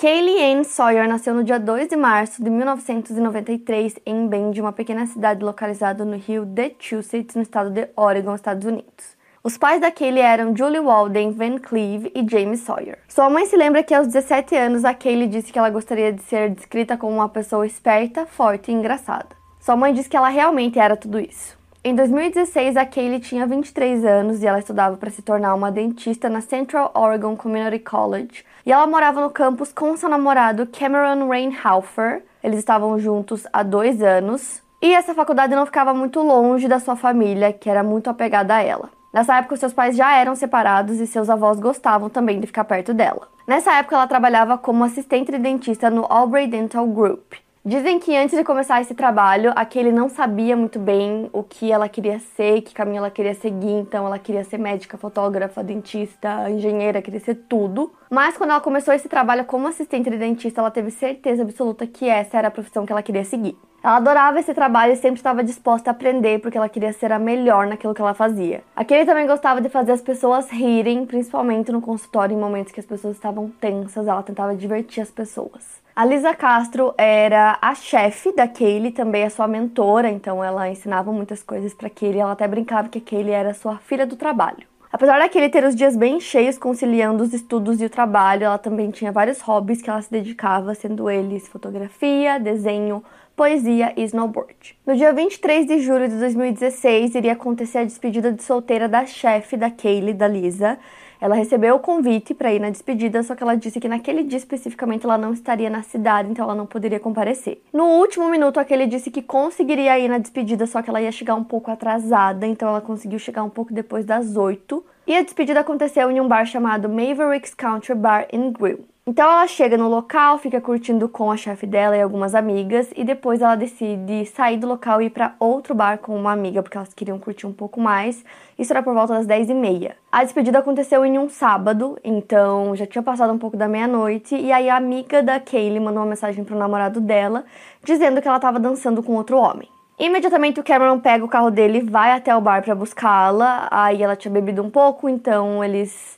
Kaylee Ann Sawyer nasceu no dia 2 de março de 1993 em Bend, uma pequena cidade localizada no rio Deschutes, no estado de Oregon, Estados Unidos. Os pais da Kaylee eram Julie Walden Van Cleve e James Sawyer. Sua mãe se lembra que aos 17 anos a Kaylee disse que ela gostaria de ser descrita como uma pessoa esperta, forte e engraçada. Sua mãe disse que ela realmente era tudo isso. Em 2016, a Kaylee tinha 23 anos e ela estudava para se tornar uma dentista na Central Oregon Community College. E ela morava no campus com seu namorado Cameron Rainhaufer. Eles estavam juntos há dois anos. E essa faculdade não ficava muito longe da sua família, que era muito apegada a ela. Nessa época, seus pais já eram separados e seus avós gostavam também de ficar perto dela. Nessa época, ela trabalhava como assistente de dentista no Albury Dental Group. Dizem que antes de começar esse trabalho, a Kelly não sabia muito bem o que ela queria ser, que caminho ela queria seguir, então ela queria ser médica, fotógrafa, dentista, engenheira, queria ser tudo. Mas quando ela começou esse trabalho como assistente de dentista, ela teve certeza absoluta que essa era a profissão que ela queria seguir. Ela adorava esse trabalho e sempre estava disposta a aprender porque ela queria ser a melhor naquilo que ela fazia. A Kelly também gostava de fazer as pessoas rirem, principalmente no consultório em momentos que as pessoas estavam tensas, ela tentava divertir as pessoas. A Lisa Castro era a chefe da Kaylee, também a sua mentora, então ela ensinava muitas coisas para Kaylee. Ela até brincava que a Kaylee era sua filha do trabalho. Apesar da Kaylee ter os dias bem cheios conciliando os estudos e o trabalho, ela também tinha vários hobbies que ela se dedicava, sendo eles fotografia, desenho, poesia e snowboard. No dia 23 de julho de 2016, iria acontecer a despedida de solteira da chefe da Kaylee, da Lisa, ela recebeu o convite para ir na despedida, só que ela disse que naquele dia especificamente ela não estaria na cidade, então ela não poderia comparecer. No último minuto, aquele disse que conseguiria ir na despedida, só que ela ia chegar um pouco atrasada, então ela conseguiu chegar um pouco depois das 8. E a despedida aconteceu em um bar chamado Mavericks Country Bar and Grill. Então ela chega no local, fica curtindo com a chefe dela e algumas amigas e depois ela decide sair do local e ir para outro bar com uma amiga porque elas queriam curtir um pouco mais. Isso era por volta das 10 e meia. A despedida aconteceu em um sábado, então já tinha passado um pouco da meia-noite e aí a amiga da Kaylee mandou uma mensagem pro namorado dela dizendo que ela estava dançando com outro homem. Imediatamente o Cameron pega o carro dele e vai até o bar para buscá-la. Aí ela tinha bebido um pouco, então eles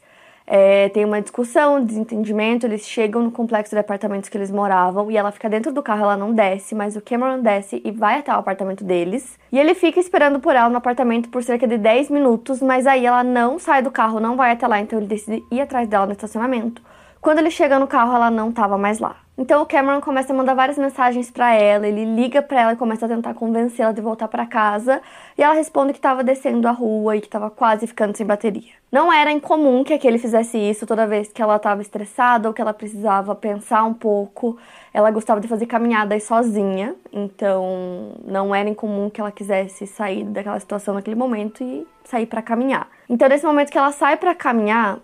é, tem uma discussão, um desentendimento, eles chegam no complexo de apartamentos que eles moravam e ela fica dentro do carro, ela não desce, mas o Cameron desce e vai até o apartamento deles. E ele fica esperando por ela no apartamento por cerca de 10 minutos, mas aí ela não sai do carro, não vai até lá, então ele decide ir atrás dela no estacionamento. Quando ele chega no carro, ela não estava mais lá. Então o Cameron começa a mandar várias mensagens para ela, ele liga para ela e começa a tentar convencê-la de voltar para casa, e ela responde que estava descendo a rua e que estava quase ficando sem bateria. Não era incomum que aquele fizesse isso toda vez que ela estava estressada ou que ela precisava pensar um pouco. Ela gostava de fazer caminhadas sozinha, então não era incomum que ela quisesse sair daquela situação naquele momento e sair para caminhar. Então nesse momento que ela sai para caminhar,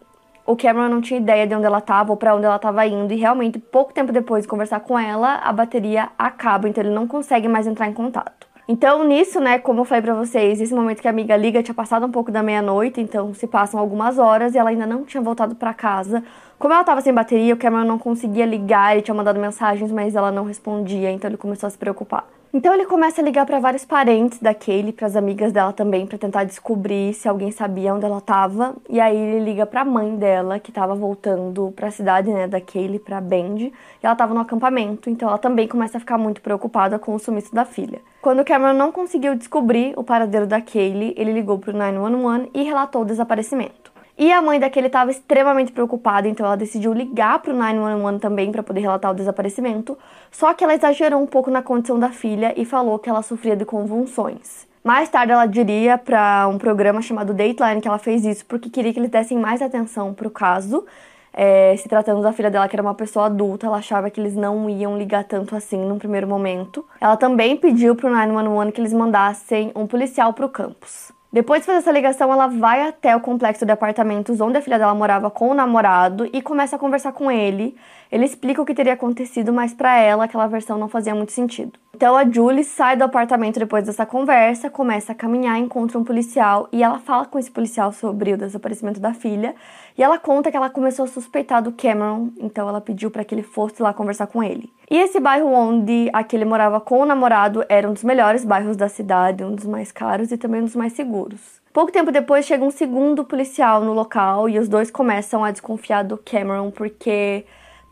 o Cameron não tinha ideia de onde ela estava ou para onde ela estava indo e realmente pouco tempo depois de conversar com ela, a bateria acaba, então ele não consegue mais entrar em contato. Então, nisso, né, como eu falei pra vocês, esse momento que a amiga liga tinha passado um pouco da meia-noite, então se passam algumas horas e ela ainda não tinha voltado para casa. Como ela tava sem bateria, o Cameron não conseguia ligar, ele tinha mandado mensagens, mas ela não respondia, então ele começou a se preocupar. Então ele começa a ligar para vários parentes da Kaylee, para as amigas dela também, para tentar descobrir se alguém sabia onde ela estava. E aí ele liga para a mãe dela, que estava voltando para a cidade, né, da Kaylee, para Bend, e ela estava no acampamento, então ela também começa a ficar muito preocupada com o sumiço da filha. Quando Cameron não conseguiu descobrir o paradeiro da Kaylee, ele ligou para o 911 e relatou o desaparecimento. E a mãe daquele estava extremamente preocupada, então ela decidiu ligar para o 911 também para poder relatar o desaparecimento. Só que ela exagerou um pouco na condição da filha e falou que ela sofria de convulsões. Mais tarde ela diria para um programa chamado Dateline que ela fez isso porque queria que eles dessem mais atenção para o caso. É, se tratando da filha dela, que era uma pessoa adulta, ela achava que eles não iam ligar tanto assim no primeiro momento. Ela também pediu para o 911 que eles mandassem um policial para o campus. Depois de fazer essa ligação, ela vai até o complexo de apartamentos onde a filha dela morava com o namorado e começa a conversar com ele. Ele explica o que teria acontecido, mas para ela aquela versão não fazia muito sentido. Então a Julie sai do apartamento depois dessa conversa, começa a caminhar, encontra um policial e ela fala com esse policial sobre o desaparecimento da filha. E ela conta que ela começou a suspeitar do Cameron, então ela pediu para que ele fosse lá conversar com ele. E esse bairro onde aquele morava com o namorado era um dos melhores bairros da cidade, um dos mais caros e também um dos mais seguros. Pouco tempo depois chega um segundo policial no local e os dois começam a desconfiar do Cameron porque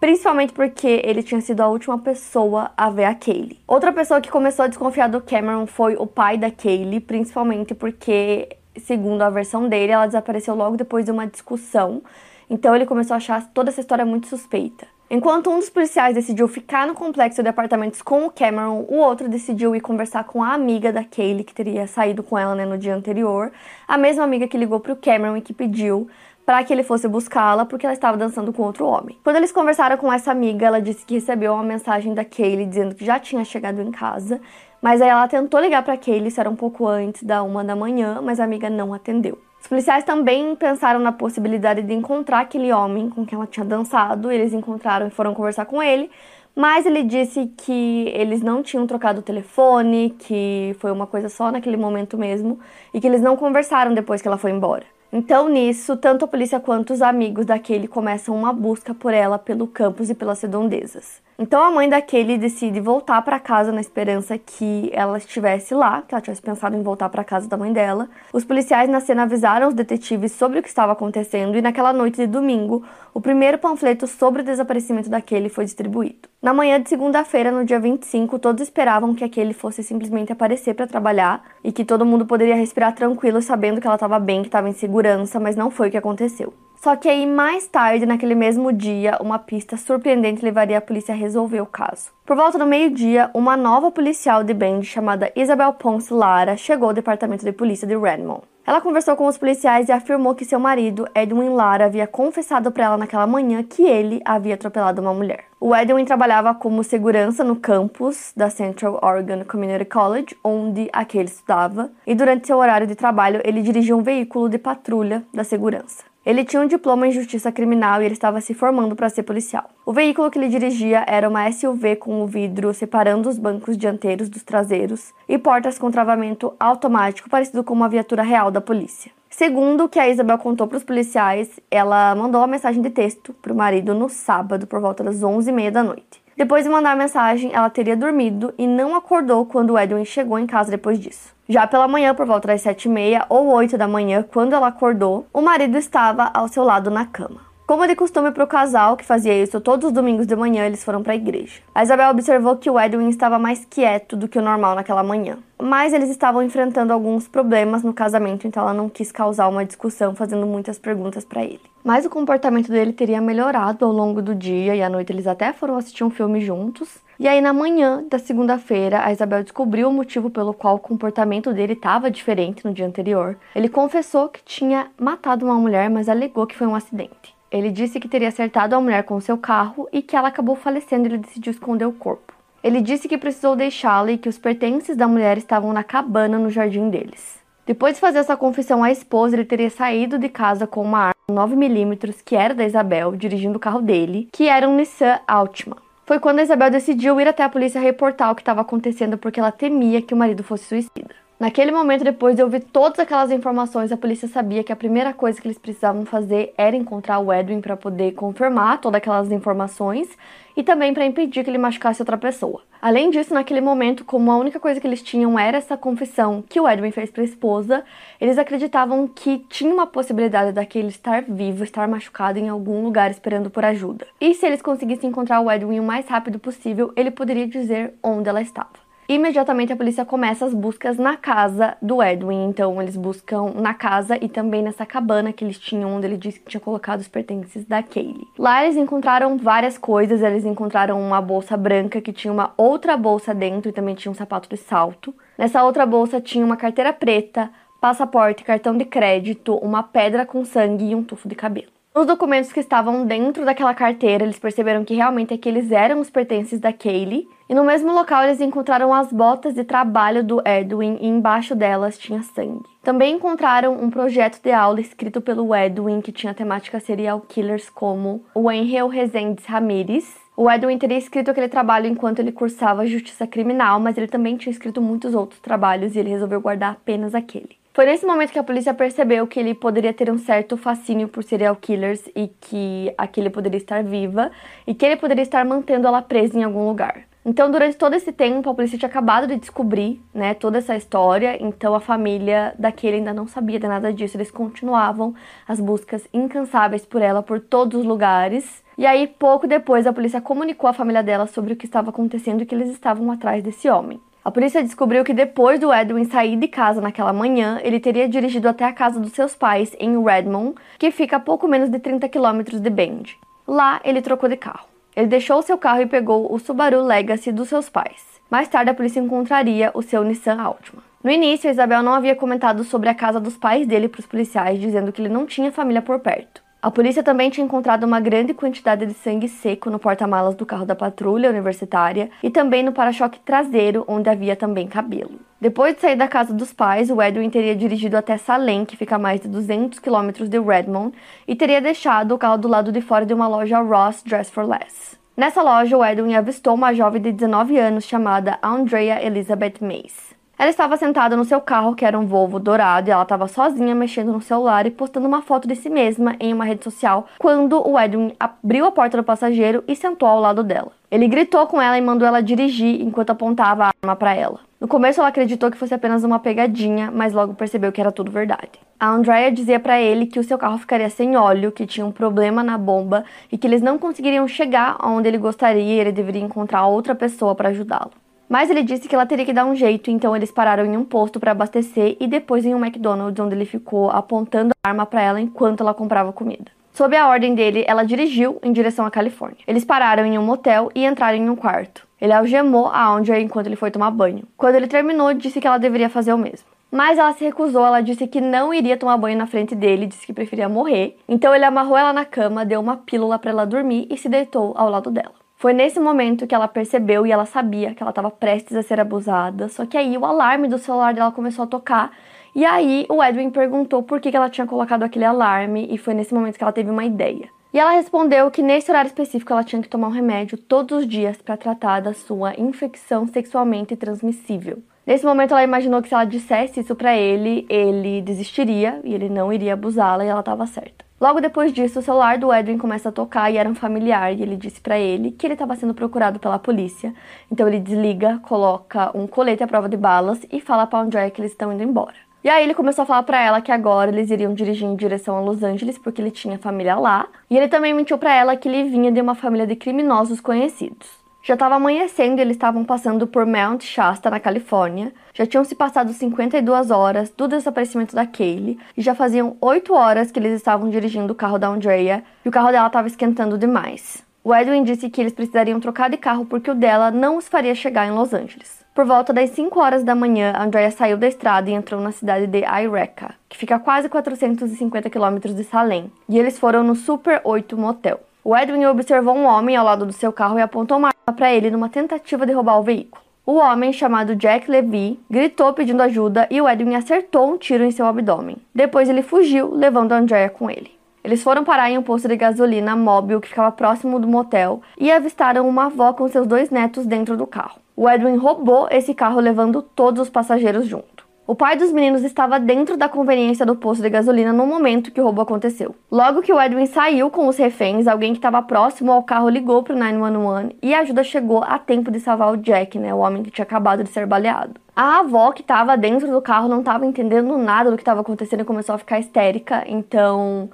principalmente porque ele tinha sido a última pessoa a ver a Kaylee. Outra pessoa que começou a desconfiar do Cameron foi o pai da Kaylee, principalmente porque, segundo a versão dele, ela desapareceu logo depois de uma discussão. Então ele começou a achar toda essa história muito suspeita. Enquanto um dos policiais decidiu ficar no complexo de apartamentos com o Cameron, o outro decidiu ir conversar com a amiga da Kaylee, que teria saído com ela né, no dia anterior. A mesma amiga que ligou para o Cameron e que pediu para que ele fosse buscá-la porque ela estava dançando com outro homem. Quando eles conversaram com essa amiga, ela disse que recebeu uma mensagem da Kaylee dizendo que já tinha chegado em casa, mas aí ela tentou ligar para Kaylee, isso era um pouco antes da uma da manhã, mas a amiga não atendeu. Os policiais também pensaram na possibilidade de encontrar aquele homem com quem ela tinha dançado. Eles encontraram e foram conversar com ele, mas ele disse que eles não tinham trocado o telefone, que foi uma coisa só naquele momento mesmo e que eles não conversaram depois que ela foi embora. Então, nisso, tanto a polícia quanto os amigos daquele começam uma busca por ela pelo campus e pelas redondezas. Então, a mãe daquele decide voltar para casa na esperança que ela estivesse lá, que ela tivesse pensado em voltar para casa da mãe dela. Os policiais na cena avisaram os detetives sobre o que estava acontecendo e naquela noite de domingo, o primeiro panfleto sobre o desaparecimento daquele foi distribuído. Na manhã de segunda-feira, no dia 25, todos esperavam que aquele fosse simplesmente aparecer para trabalhar e que todo mundo poderia respirar tranquilo sabendo que ela estava bem, que estava em segurança, mas não foi o que aconteceu. Só que aí, mais tarde, naquele mesmo dia, uma pista surpreendente levaria a polícia a resolver o caso. Por volta do meio-dia, uma nova policial de Bend chamada Isabel Ponce Lara chegou ao departamento de polícia de Redmond. Ela conversou com os policiais e afirmou que seu marido, Edwin Lara, havia confessado para ela naquela manhã que ele havia atropelado uma mulher. O Edwin trabalhava como segurança no campus da Central Oregon Community College, onde aquele estudava, e durante seu horário de trabalho ele dirigia um veículo de patrulha da segurança. Ele tinha um diploma em justiça criminal e ele estava se formando para ser policial. O veículo que ele dirigia era uma SUV com o vidro separando os bancos dianteiros dos traseiros e portas com travamento automático parecido com uma viatura real da polícia. Segundo o que a Isabel contou para os policiais, ela mandou uma mensagem de texto para o marido no sábado por volta das 11h30 da noite. Depois de mandar a mensagem, ela teria dormido e não acordou quando Edwin chegou em casa depois disso. Já pela manhã, por volta das sete e meia ou oito da manhã, quando ela acordou, o marido estava ao seu lado na cama. Como de costume para o casal, que fazia isso todos os domingos de manhã, eles foram para a igreja. A Isabel observou que o Edwin estava mais quieto do que o normal naquela manhã. Mas eles estavam enfrentando alguns problemas no casamento, então ela não quis causar uma discussão fazendo muitas perguntas para ele. Mas o comportamento dele teria melhorado ao longo do dia e à noite eles até foram assistir um filme juntos. E aí, na manhã da segunda-feira, a Isabel descobriu o motivo pelo qual o comportamento dele estava diferente no dia anterior. Ele confessou que tinha matado uma mulher, mas alegou que foi um acidente. Ele disse que teria acertado a mulher com seu carro e que ela acabou falecendo e ele decidiu esconder o corpo. Ele disse que precisou deixá-la e que os pertences da mulher estavam na cabana no jardim deles. Depois de fazer essa confissão à esposa, ele teria saído de casa com uma arma 9mm que era da Isabel, dirigindo o carro dele, que era um Nissan Altima. Foi quando a Isabel decidiu ir até a polícia reportar o que estava acontecendo porque ela temia que o marido fosse suicida. Naquele momento, depois de ouvir todas aquelas informações, a polícia sabia que a primeira coisa que eles precisavam fazer era encontrar o Edwin para poder confirmar todas aquelas informações e também para impedir que ele machucasse outra pessoa. Além disso, naquele momento, como a única coisa que eles tinham era essa confissão que o Edwin fez para a esposa, eles acreditavam que tinha uma possibilidade daquele estar vivo, estar machucado em algum lugar esperando por ajuda. E se eles conseguissem encontrar o Edwin o mais rápido possível, ele poderia dizer onde ela estava. Imediatamente a polícia começa as buscas na casa do Edwin. Então eles buscam na casa e também nessa cabana que eles tinham, onde ele disse que tinha colocado os pertences da Kaylee. Lá eles encontraram várias coisas. Eles encontraram uma bolsa branca que tinha uma outra bolsa dentro e também tinha um sapato de salto. Nessa outra bolsa tinha uma carteira preta, passaporte, cartão de crédito, uma pedra com sangue e um tufo de cabelo. Nos documentos que estavam dentro daquela carteira, eles perceberam que realmente aqueles eram os pertences da Kaylee E no mesmo local eles encontraram as botas de trabalho do Edwin e embaixo delas tinha sangue. Também encontraram um projeto de aula escrito pelo Edwin que tinha temática serial killers como o Angel Rezendes Ramirez. O Edwin teria escrito aquele trabalho enquanto ele cursava justiça criminal, mas ele também tinha escrito muitos outros trabalhos e ele resolveu guardar apenas aquele. Foi nesse momento que a polícia percebeu que ele poderia ter um certo fascínio por serial killers e que aquele poderia estar viva e que ele poderia estar mantendo ela presa em algum lugar. Então, durante todo esse tempo, a polícia tinha acabado de descobrir, né, toda essa história, então a família daquele ainda não sabia de nada disso. Eles continuavam as buscas incansáveis por ela por todos os lugares. E aí, pouco depois, a polícia comunicou à família dela sobre o que estava acontecendo e que eles estavam atrás desse homem. A polícia descobriu que depois do Edwin sair de casa naquela manhã, ele teria dirigido até a casa dos seus pais em Redmond, que fica a pouco menos de 30 quilômetros de Bend. Lá, ele trocou de carro. Ele deixou seu carro e pegou o Subaru Legacy dos seus pais. Mais tarde, a polícia encontraria o seu Nissan Altima. No início, Isabel não havia comentado sobre a casa dos pais dele para os policiais, dizendo que ele não tinha família por perto. A polícia também tinha encontrado uma grande quantidade de sangue seco no porta-malas do carro da patrulha universitária e também no para-choque traseiro, onde havia também cabelo. Depois de sair da casa dos pais, o Edwin teria dirigido até Salem, que fica a mais de 200 quilômetros de Redmond, e teria deixado o carro do lado de fora de uma loja Ross Dress for Less. Nessa loja, o Edwin avistou uma jovem de 19 anos chamada Andrea Elizabeth Mace. Ela estava sentada no seu carro, que era um Volvo dourado, e ela estava sozinha mexendo no celular e postando uma foto de si mesma em uma rede social quando o Edwin abriu a porta do passageiro e sentou ao lado dela. Ele gritou com ela e mandou ela dirigir enquanto apontava a arma para ela. No começo ela acreditou que fosse apenas uma pegadinha, mas logo percebeu que era tudo verdade. A Andrea dizia para ele que o seu carro ficaria sem óleo, que tinha um problema na bomba e que eles não conseguiriam chegar aonde ele gostaria e ele deveria encontrar outra pessoa para ajudá-lo. Mas ele disse que ela teria que dar um jeito, então eles pararam em um posto para abastecer e depois em um McDonald's, onde ele ficou apontando a arma para ela enquanto ela comprava comida. Sob a ordem dele, ela dirigiu em direção à Califórnia. Eles pararam em um motel e entraram em um quarto. Ele algemou a Andrea enquanto ele foi tomar banho. Quando ele terminou, disse que ela deveria fazer o mesmo. Mas ela se recusou, ela disse que não iria tomar banho na frente dele, disse que preferia morrer. Então ele amarrou ela na cama, deu uma pílula para ela dormir e se deitou ao lado dela. Foi nesse momento que ela percebeu e ela sabia que ela estava prestes a ser abusada. Só que aí o alarme do celular dela começou a tocar. E aí o Edwin perguntou por que ela tinha colocado aquele alarme. E foi nesse momento que ela teve uma ideia. E ela respondeu que nesse horário específico ela tinha que tomar um remédio todos os dias para tratar da sua infecção sexualmente transmissível. Nesse momento ela imaginou que se ela dissesse isso para ele, ele desistiria e ele não iria abusá-la e ela estava certa. Logo depois disso, o celular do Edwin começa a tocar e era um familiar, e ele disse para ele que ele estava sendo procurado pela polícia. Então ele desliga, coloca um colete à prova de balas e fala para Andrea que eles estão indo embora. E aí ele começou a falar para ela que agora eles iriam dirigir em direção a Los Angeles porque ele tinha família lá, e ele também mentiu para ela que ele vinha de uma família de criminosos conhecidos. Já estava amanhecendo e eles estavam passando por Mount Shasta, na Califórnia. Já tinham se passado 52 horas do desaparecimento da Kaylee e já faziam 8 horas que eles estavam dirigindo o carro da Andrea e o carro dela estava esquentando demais. O Edwin disse que eles precisariam trocar de carro porque o dela não os faria chegar em Los Angeles. Por volta das 5 horas da manhã, Andrea saiu da estrada e entrou na cidade de Yreka, que fica a quase 450 quilômetros de Salem, e eles foram no Super 8 Motel. O Edwin observou um homem ao lado do seu carro e apontou uma arma para ele numa tentativa de roubar o veículo. O homem, chamado Jack Levy, gritou pedindo ajuda e o Edwin acertou um tiro em seu abdômen. Depois ele fugiu, levando Andrea com ele. Eles foram parar em um posto de gasolina móvel que ficava próximo do motel e avistaram uma avó com seus dois netos dentro do carro. O Edwin roubou esse carro levando todos os passageiros junto. O pai dos meninos estava dentro da conveniência do posto de gasolina no momento que o roubo aconteceu. Logo que o Edwin saiu com os reféns, alguém que estava próximo ao carro ligou para o 911 e a ajuda chegou a tempo de salvar o Jack, né, o homem que tinha acabado de ser baleado. A avó que estava dentro do carro não estava entendendo nada do que estava acontecendo e começou a ficar histérica, então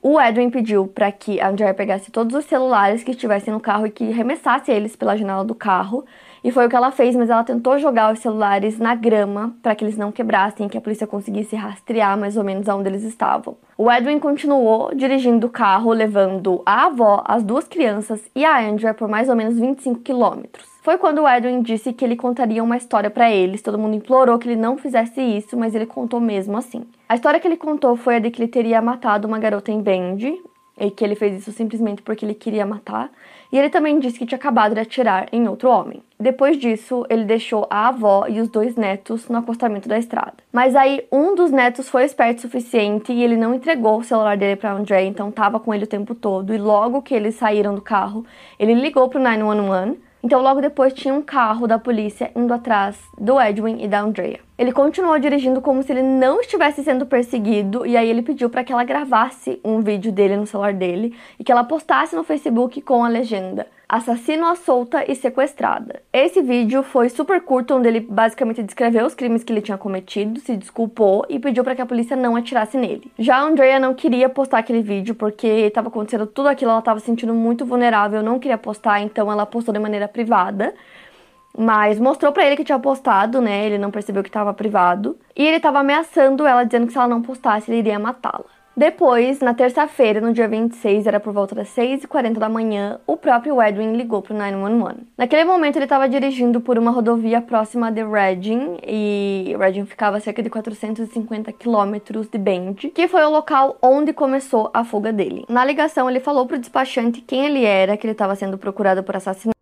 o Edwin pediu para que a Andrea pegasse todos os celulares que estivessem no carro e que remessasse eles pela janela do carro e foi o que ela fez, mas ela tentou jogar os celulares na grama para que eles não quebrassem, que a polícia conseguisse rastrear mais ou menos aonde eles estavam. O Edwin continuou dirigindo o carro, levando a avó, as duas crianças e a Andrea por mais ou menos 25 quilômetros. Foi quando o Edwin disse que ele contaria uma história para eles. Todo mundo implorou que ele não fizesse isso, mas ele contou mesmo assim. A história que ele contou foi a de que ele teria matado uma garota em Bend, e que ele fez isso simplesmente porque ele queria matar. E ele também disse que tinha acabado de atirar em outro homem. Depois disso, ele deixou a avó e os dois netos no acostamento da estrada. Mas aí um dos netos foi esperto o suficiente e ele não entregou o celular dele para André, então tava com ele o tempo todo. E logo que eles saíram do carro, ele ligou pro 911 então, logo depois, tinha um carro da polícia indo atrás do Edwin e da Andrea. Ele continuou dirigindo como se ele não estivesse sendo perseguido, e aí ele pediu para que ela gravasse um vídeo dele no celular dele e que ela postasse no Facebook com a legenda: Assassino à solta e sequestrada. Esse vídeo foi super curto, onde ele basicamente descreveu os crimes que ele tinha cometido, se desculpou e pediu para que a polícia não atirasse nele. Já a Andrea não queria postar aquele vídeo porque estava acontecendo tudo aquilo, ela estava se sentindo muito vulnerável, não queria postar, então ela postou de maneira privada. Mas mostrou para ele que tinha postado, né? Ele não percebeu que estava privado. E ele estava ameaçando ela, dizendo que se ela não postasse, ele iria matá-la. Depois, na terça-feira, no dia 26, era por volta das 6h40 da manhã, o próprio Edwin ligou pro 911. Naquele momento, ele estava dirigindo por uma rodovia próxima de Reading, e Reading ficava a cerca de 450 quilômetros de Bend, que foi o local onde começou a fuga dele. Na ligação, ele falou pro despachante quem ele era, que ele estava sendo procurado por assassinato.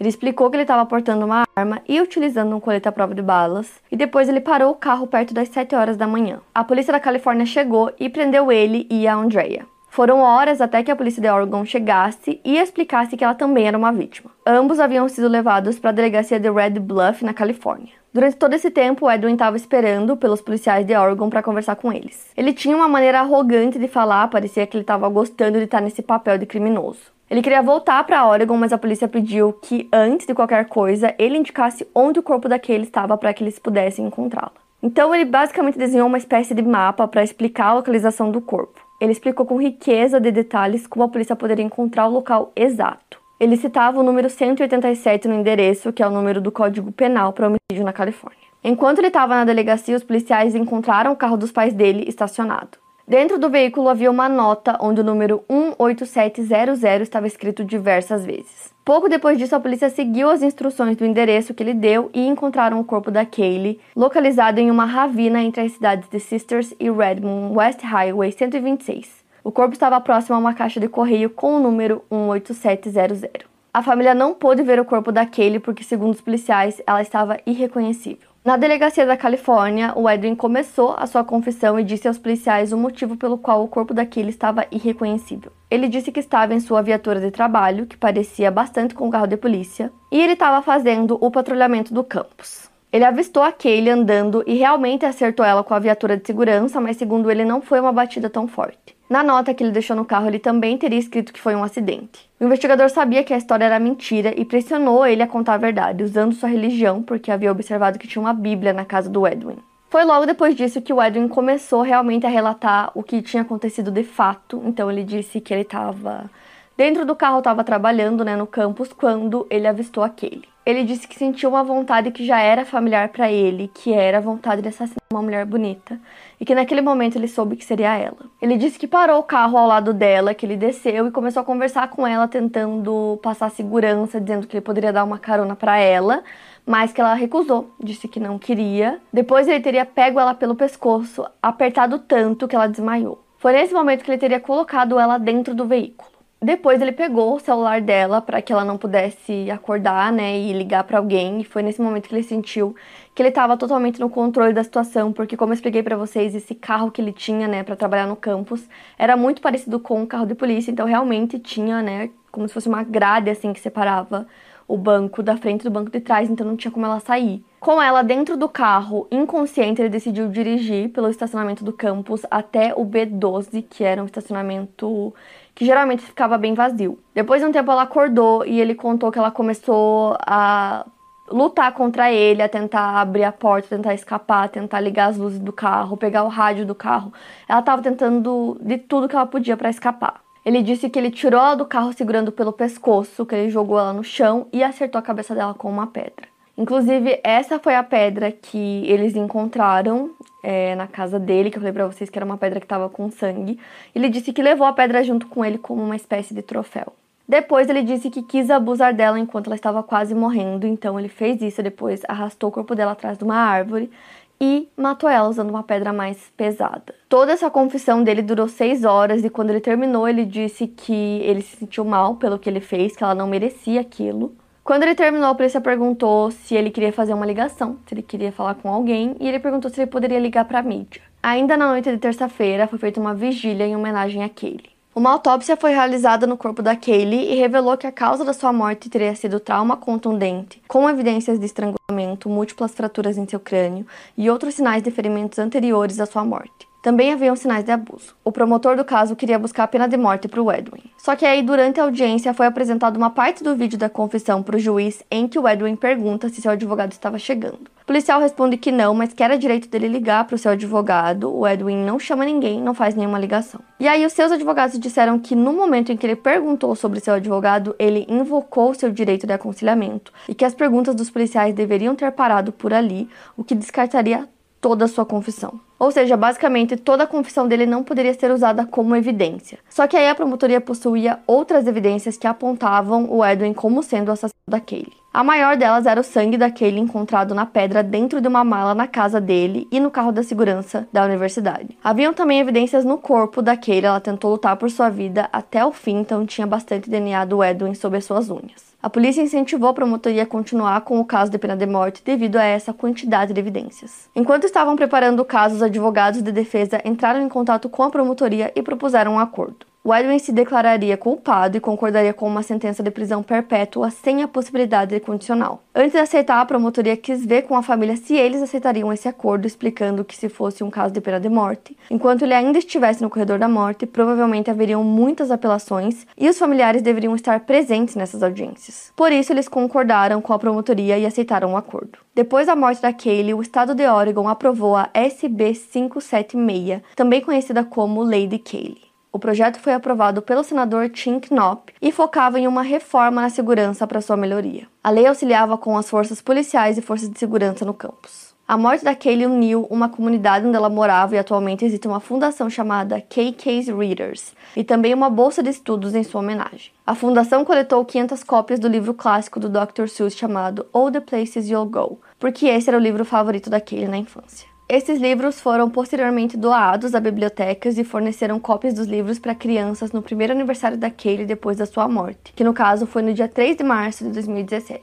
Ele explicou que ele estava portando uma arma e utilizando um colete à prova de balas, e depois ele parou o carro perto das 7 horas da manhã. A polícia da Califórnia chegou e prendeu ele e a Andrea. Foram horas até que a polícia de Oregon chegasse e explicasse que ela também era uma vítima. Ambos haviam sido levados para a delegacia de Red Bluff, na Califórnia. Durante todo esse tempo, Edwin estava esperando pelos policiais de Oregon para conversar com eles. Ele tinha uma maneira arrogante de falar, parecia que ele estava gostando de estar nesse papel de criminoso. Ele queria voltar para Oregon, mas a polícia pediu que, antes de qualquer coisa, ele indicasse onde o corpo daquele estava para que eles pudessem encontrá-la. Então ele basicamente desenhou uma espécie de mapa para explicar a localização do corpo. Ele explicou com riqueza de detalhes como a polícia poderia encontrar o local exato. Ele citava o número 187 no endereço, que é o número do Código Penal para homicídio na Califórnia. Enquanto ele estava na delegacia, os policiais encontraram o carro dos pais dele estacionado. Dentro do veículo havia uma nota onde o número 18700 estava escrito diversas vezes. Pouco depois disso, a polícia seguiu as instruções do endereço que ele deu e encontraram o corpo da Kaylee, localizado em uma ravina entre as cidades de Sisters e Redmond West Highway 126. O corpo estava próximo a uma caixa de correio com o número 18700. A família não pôde ver o corpo da Kaylee porque, segundo os policiais, ela estava irreconhecível. Na delegacia da Califórnia, o Edwin começou a sua confissão e disse aos policiais o motivo pelo qual o corpo daquele estava irreconhecível. Ele disse que estava em sua viatura de trabalho, que parecia bastante com o carro de polícia, e ele estava fazendo o patrulhamento do campus. Ele avistou a Kaylee andando e realmente acertou ela com a viatura de segurança, mas segundo ele não foi uma batida tão forte. Na nota que ele deixou no carro, ele também teria escrito que foi um acidente. O investigador sabia que a história era mentira e pressionou ele a contar a verdade, usando sua religião, porque havia observado que tinha uma Bíblia na casa do Edwin. Foi logo depois disso que o Edwin começou realmente a relatar o que tinha acontecido de fato. Então ele disse que ele estava dentro do carro, estava trabalhando né, no campus quando ele avistou aquele. Ele disse que sentiu uma vontade que já era familiar para ele, que era a vontade de assassinar uma mulher bonita, e que naquele momento ele soube que seria ela. Ele disse que parou o carro ao lado dela, que ele desceu e começou a conversar com ela, tentando passar segurança, dizendo que ele poderia dar uma carona para ela, mas que ela recusou, disse que não queria. Depois ele teria pego ela pelo pescoço, apertado tanto que ela desmaiou. Foi nesse momento que ele teria colocado ela dentro do veículo. Depois ele pegou o celular dela para que ela não pudesse acordar, né, e ligar para alguém. E foi nesse momento que ele sentiu que ele estava totalmente no controle da situação, porque como eu expliquei para vocês, esse carro que ele tinha, né, para trabalhar no campus, era muito parecido com um carro de polícia, então realmente tinha, né, como se fosse uma grade assim que separava o banco da frente do banco de trás, então não tinha como ela sair. Com ela dentro do carro, inconsciente, ele decidiu dirigir pelo estacionamento do campus até o B12, que era um estacionamento que geralmente ficava bem vazio. Depois de um tempo ela acordou e ele contou que ela começou a lutar contra ele, a tentar abrir a porta, tentar escapar, tentar ligar as luzes do carro, pegar o rádio do carro. Ela estava tentando de tudo que ela podia para escapar. Ele disse que ele tirou ela do carro segurando pelo pescoço, que ele jogou ela no chão e acertou a cabeça dela com uma pedra. Inclusive, essa foi a pedra que eles encontraram é, na casa dele, que eu falei pra vocês que era uma pedra que tava com sangue. Ele disse que levou a pedra junto com ele como uma espécie de troféu. Depois ele disse que quis abusar dela enquanto ela estava quase morrendo, então ele fez isso depois, arrastou o corpo dela atrás de uma árvore, e matou ela usando uma pedra mais pesada. Toda essa confissão dele durou seis horas e quando ele terminou, ele disse que ele se sentiu mal pelo que ele fez, que ela não merecia aquilo. Quando ele terminou, a polícia perguntou se ele queria fazer uma ligação, se ele queria falar com alguém, e ele perguntou se ele poderia ligar para a mídia. Ainda na noite de terça-feira, foi feita uma vigília em homenagem a Kaylee. Uma autópsia foi realizada no corpo da Kaylee e revelou que a causa da sua morte teria sido trauma contundente, com evidências de estrangulamento, múltiplas fraturas em seu crânio e outros sinais de ferimentos anteriores à sua morte. Também haviam sinais de abuso. O promotor do caso queria buscar a pena de morte para o Edwin. Só que aí, durante a audiência, foi apresentada uma parte do vídeo da confissão para o juiz em que o Edwin pergunta se seu advogado estava chegando. O policial responde que não, mas que era direito dele ligar para o seu advogado. O Edwin não chama ninguém, não faz nenhuma ligação. E aí, os seus advogados disseram que no momento em que ele perguntou sobre seu advogado, ele invocou seu direito de aconselhamento e que as perguntas dos policiais deveriam ter parado por ali, o que descartaria toda a sua confissão. Ou seja, basicamente toda a confissão dele não poderia ser usada como evidência. Só que aí a promotoria possuía outras evidências que apontavam o Edwin como sendo o assassino da Kaylee. A maior delas era o sangue da Kaylee encontrado na pedra dentro de uma mala na casa dele e no carro da segurança da universidade. Haviam também evidências no corpo da Kaylee, ela tentou lutar por sua vida até o fim, então tinha bastante DNA do Edwin sobre as suas unhas. A polícia incentivou a promotoria a continuar com o caso de pena de morte devido a essa quantidade de evidências. Enquanto estavam preparando o caso, os advogados de defesa entraram em contato com a promotoria e propuseram um acordo. Edwin se declararia culpado e concordaria com uma sentença de prisão perpétua sem a possibilidade de condicional. Antes de aceitar, a promotoria quis ver com a família se eles aceitariam esse acordo, explicando que se fosse um caso de pena de morte, enquanto ele ainda estivesse no corredor da morte, provavelmente haveriam muitas apelações e os familiares deveriam estar presentes nessas audiências. Por isso, eles concordaram com a promotoria e aceitaram o acordo. Depois da morte da Kaylee, o estado de Oregon aprovou a SB 576, também conhecida como Lei de Kaylee. O projeto foi aprovado pelo senador Tim Knopf e focava em uma reforma na segurança para sua melhoria. A lei auxiliava com as forças policiais e forças de segurança no campus. A morte da Kaylee uniu uma comunidade onde ela morava e atualmente existe uma fundação chamada KK's Readers e também uma bolsa de estudos em sua homenagem. A fundação coletou 500 cópias do livro clássico do Dr. Seuss chamado All the Places You'll Go, porque esse era o livro favorito da Kaylee na infância. Esses livros foram posteriormente doados a bibliotecas e forneceram cópias dos livros para crianças no primeiro aniversário da Kaylee depois da sua morte, que no caso foi no dia 3 de março de 2017.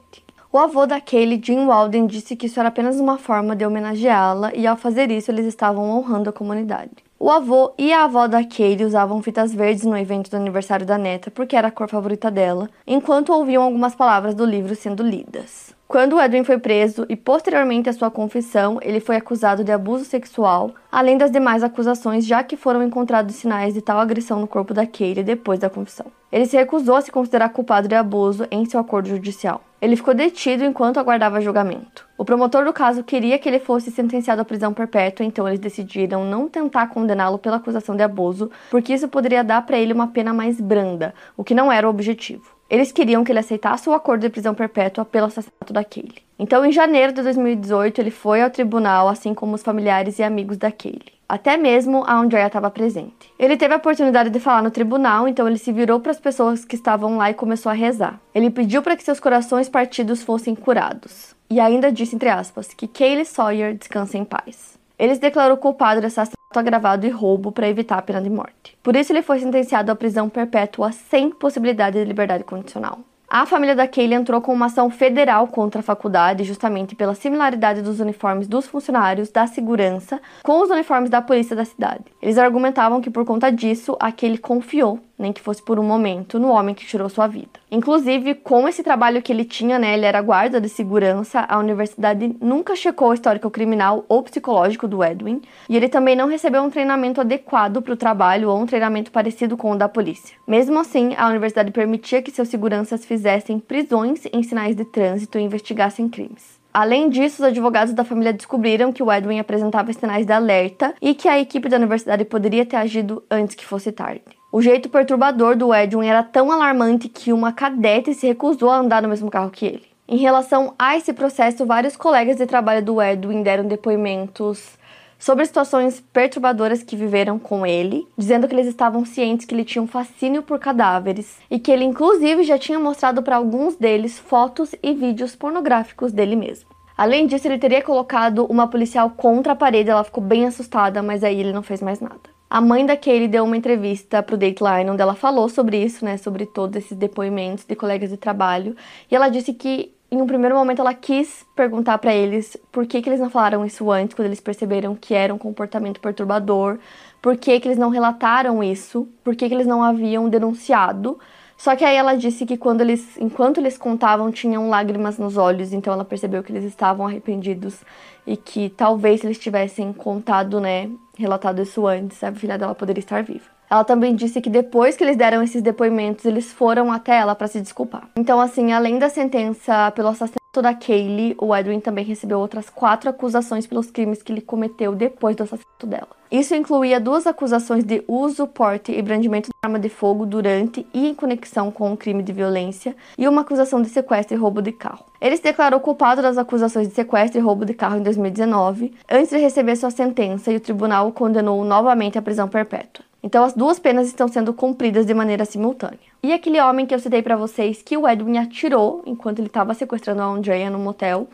O avô da Kaylee, Jim Walden, disse que isso era apenas uma forma de homenageá-la e ao fazer isso eles estavam honrando a comunidade. O avô e a avó da Kaylee usavam fitas verdes no evento do aniversário da neta porque era a cor favorita dela, enquanto ouviam algumas palavras do livro sendo lidas. Quando Edwin foi preso e posteriormente à sua confissão, ele foi acusado de abuso sexual, além das demais acusações, já que foram encontrados sinais de tal agressão no corpo da Kaylee depois da confissão. Ele se recusou a se considerar culpado de abuso em seu acordo judicial. Ele ficou detido enquanto aguardava julgamento. O promotor do caso queria que ele fosse sentenciado à prisão perpétua, então eles decidiram não tentar condená-lo pela acusação de abuso, porque isso poderia dar para ele uma pena mais branda, o que não era o objetivo. Eles queriam que ele aceitasse o acordo de prisão perpétua pelo assassinato da Kaylee. Então, em janeiro de 2018, ele foi ao tribunal, assim como os familiares e amigos da Kaylee. Até mesmo a Andrea estava presente. Ele teve a oportunidade de falar no tribunal, então ele se virou para as pessoas que estavam lá e começou a rezar. Ele pediu para que seus corações partidos fossem curados. E ainda disse, entre aspas, que Kaylee Sawyer descanse em paz. Ele se declarou culpado de assassinato agravado e roubo para evitar a pena de morte. Por isso, ele foi sentenciado à prisão perpétua sem possibilidade de liberdade condicional. A família da Kaylee entrou com uma ação federal contra a faculdade, justamente pela similaridade dos uniformes dos funcionários da segurança com os uniformes da polícia da cidade. Eles argumentavam que por conta disso, a Kaylee confiou nem que fosse por um momento, no homem que tirou sua vida. Inclusive, com esse trabalho que ele tinha, né, ele era guarda de segurança, a universidade nunca checou o histórico criminal ou psicológico do Edwin, e ele também não recebeu um treinamento adequado para o trabalho ou um treinamento parecido com o da polícia. Mesmo assim, a universidade permitia que seus seguranças fizessem prisões em sinais de trânsito e investigassem crimes. Além disso, os advogados da família descobriram que o Edwin apresentava sinais de alerta e que a equipe da universidade poderia ter agido antes que fosse tarde. O jeito perturbador do Edwin era tão alarmante que uma cadete se recusou a andar no mesmo carro que ele. Em relação a esse processo, vários colegas de trabalho do Edwin deram depoimentos sobre situações perturbadoras que viveram com ele, dizendo que eles estavam cientes que ele tinha um fascínio por cadáveres e que ele inclusive já tinha mostrado para alguns deles fotos e vídeos pornográficos dele mesmo. Além disso, ele teria colocado uma policial contra a parede, ela ficou bem assustada, mas aí ele não fez mais nada. A mãe da Kaylee deu uma entrevista pro Dateline, onde ela falou sobre isso, né, sobre todos esses depoimentos de colegas de trabalho, e ela disse que em um primeiro momento ela quis perguntar para eles por que, que eles não falaram isso antes, quando eles perceberam que era um comportamento perturbador, por que, que eles não relataram isso, por que, que eles não haviam denunciado. Só que aí ela disse que quando eles, enquanto eles contavam, tinham lágrimas nos olhos, então ela percebeu que eles estavam arrependidos e que talvez se eles tivessem contado, né, relatado isso antes, a filha dela poderia estar viva. Ela também disse que depois que eles deram esses depoimentos, eles foram até ela para se desculpar. Então, assim, além da sentença pelo assassinato da Kaylee, o Edwin também recebeu outras quatro acusações pelos crimes que ele cometeu depois do assassinato dela. Isso incluía duas acusações de uso, porte e brandimento de arma de fogo durante e em conexão com um crime de violência e uma acusação de sequestro e roubo de carro. Ele se declarou culpado das acusações de sequestro e roubo de carro em 2019, antes de receber sua sentença, e o tribunal o condenou novamente à prisão perpétua. Então as duas penas estão sendo cumpridas de maneira simultânea. E aquele homem que eu citei para vocês que o Edwin atirou enquanto ele estava sequestrando a Andrea no motel,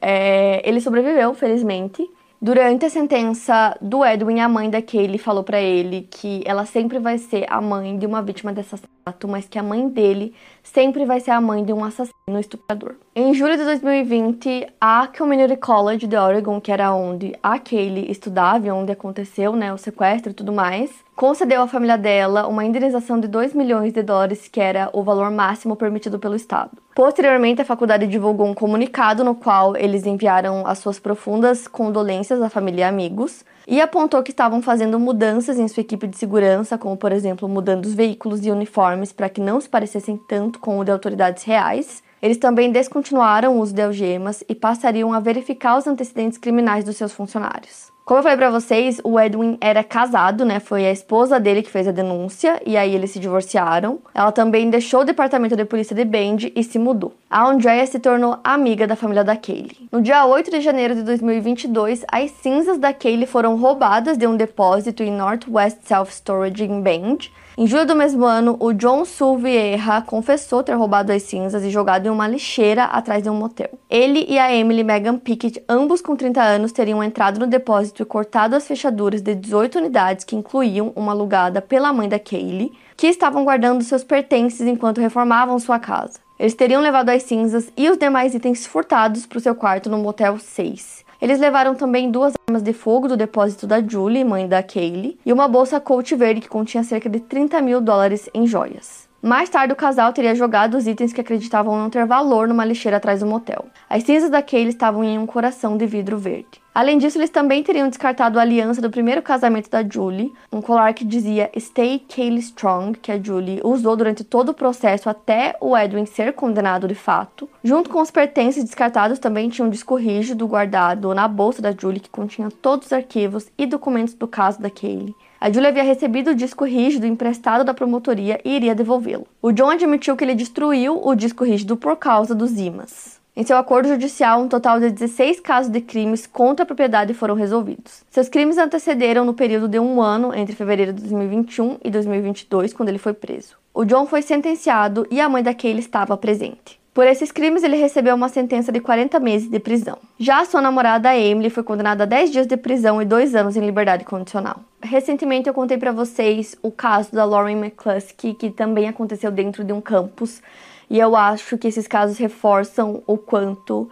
é, ele sobreviveu, felizmente. Durante a sentença do Edwin, a mãe da Kaylee falou para ele que ela sempre vai ser a mãe de uma vítima de assassinato, mas que a mãe dele sempre vai ser a mãe de um assassino estuprador. Em julho de 2020, a Community College de Oregon, que era onde a Kaylee estudava e onde aconteceu né, o sequestro e tudo mais, concedeu à família dela uma indenização de 2 milhões de dólares, que era o valor máximo permitido pelo Estado. Posteriormente, a faculdade divulgou um comunicado no qual eles enviaram as suas profundas condolências à família e amigos e apontou que estavam fazendo mudanças em sua equipe de segurança, como por exemplo mudando os veículos e uniformes para que não se parecessem tanto com o de autoridades reais. Eles também descontinuaram o uso de algemas e passariam a verificar os antecedentes criminais dos seus funcionários. Como eu falei para vocês, o Edwin era casado, né? Foi a esposa dele que fez a denúncia e aí eles se divorciaram. Ela também deixou o departamento de polícia de Bend e se mudou. A Andrea se tornou amiga da família da Kaylee. No dia 8 de janeiro de 2022, as cinzas da Kaylee foram roubadas de um depósito em Northwest Self Storage em Bend em julho do mesmo ano, o John Sul Vieira confessou ter roubado as cinzas e jogado em uma lixeira atrás de um motel. Ele e a Emily Megan Pickett, ambos com 30 anos, teriam entrado no depósito e cortado as fechaduras de 18 unidades que incluíam uma alugada pela mãe da Kaylee, que estavam guardando seus pertences enquanto reformavam sua casa. Eles teriam levado as cinzas e os demais itens furtados para o seu quarto no motel 6. Eles levaram também duas armas de fogo do depósito da Julie, mãe da Kaylee, e uma bolsa Coach verde que continha cerca de 30 mil dólares em joias. Mais tarde, o casal teria jogado os itens que acreditavam não ter valor numa lixeira atrás do motel. As cinzas da Kaylee estavam em um coração de vidro verde. Além disso, eles também teriam descartado a aliança do primeiro casamento da Julie, um colar que dizia Stay Kaylee Strong, que a Julie usou durante todo o processo até o Edwin ser condenado de fato. Junto com os pertences descartados, também tinha um disco rígido guardado na bolsa da Julie que continha todos os arquivos e documentos do caso da Kaylee. A Julie havia recebido o disco rígido emprestado da promotoria e iria devolvê-lo. O John admitiu que ele destruiu o disco rígido por causa dos imãs. Em seu acordo judicial, um total de 16 casos de crimes contra a propriedade foram resolvidos. Seus crimes antecederam no período de um ano entre fevereiro de 2021 e 2022, quando ele foi preso. O John foi sentenciado e a mãe da Kaylee estava presente. Por esses crimes, ele recebeu uma sentença de 40 meses de prisão. Já a sua namorada, Emily, foi condenada a 10 dias de prisão e 2 anos em liberdade condicional. Recentemente, eu contei para vocês o caso da Lauren McCluskey, que também aconteceu dentro de um campus e eu acho que esses casos reforçam o quanto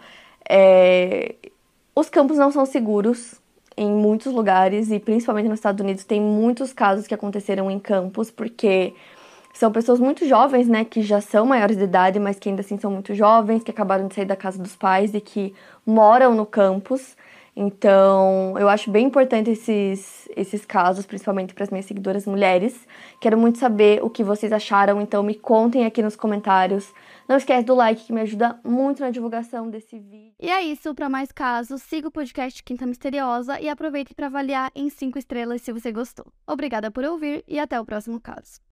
é, os campos não são seguros em muitos lugares e principalmente nos Estados Unidos tem muitos casos que aconteceram em campos porque são pessoas muito jovens, né, que já são maiores de idade, mas que ainda assim são muito jovens, que acabaram de sair da casa dos pais e que moram no campus. Então, eu acho bem importante esses, esses casos, principalmente para as minhas seguidoras mulheres. Quero muito saber o que vocês acharam, então me contem aqui nos comentários. Não esquece do like que me ajuda muito na divulgação desse vídeo. E é isso, para mais casos, siga o podcast Quinta Misteriosa e aproveite para avaliar em 5 estrelas se você gostou. Obrigada por ouvir e até o próximo caso.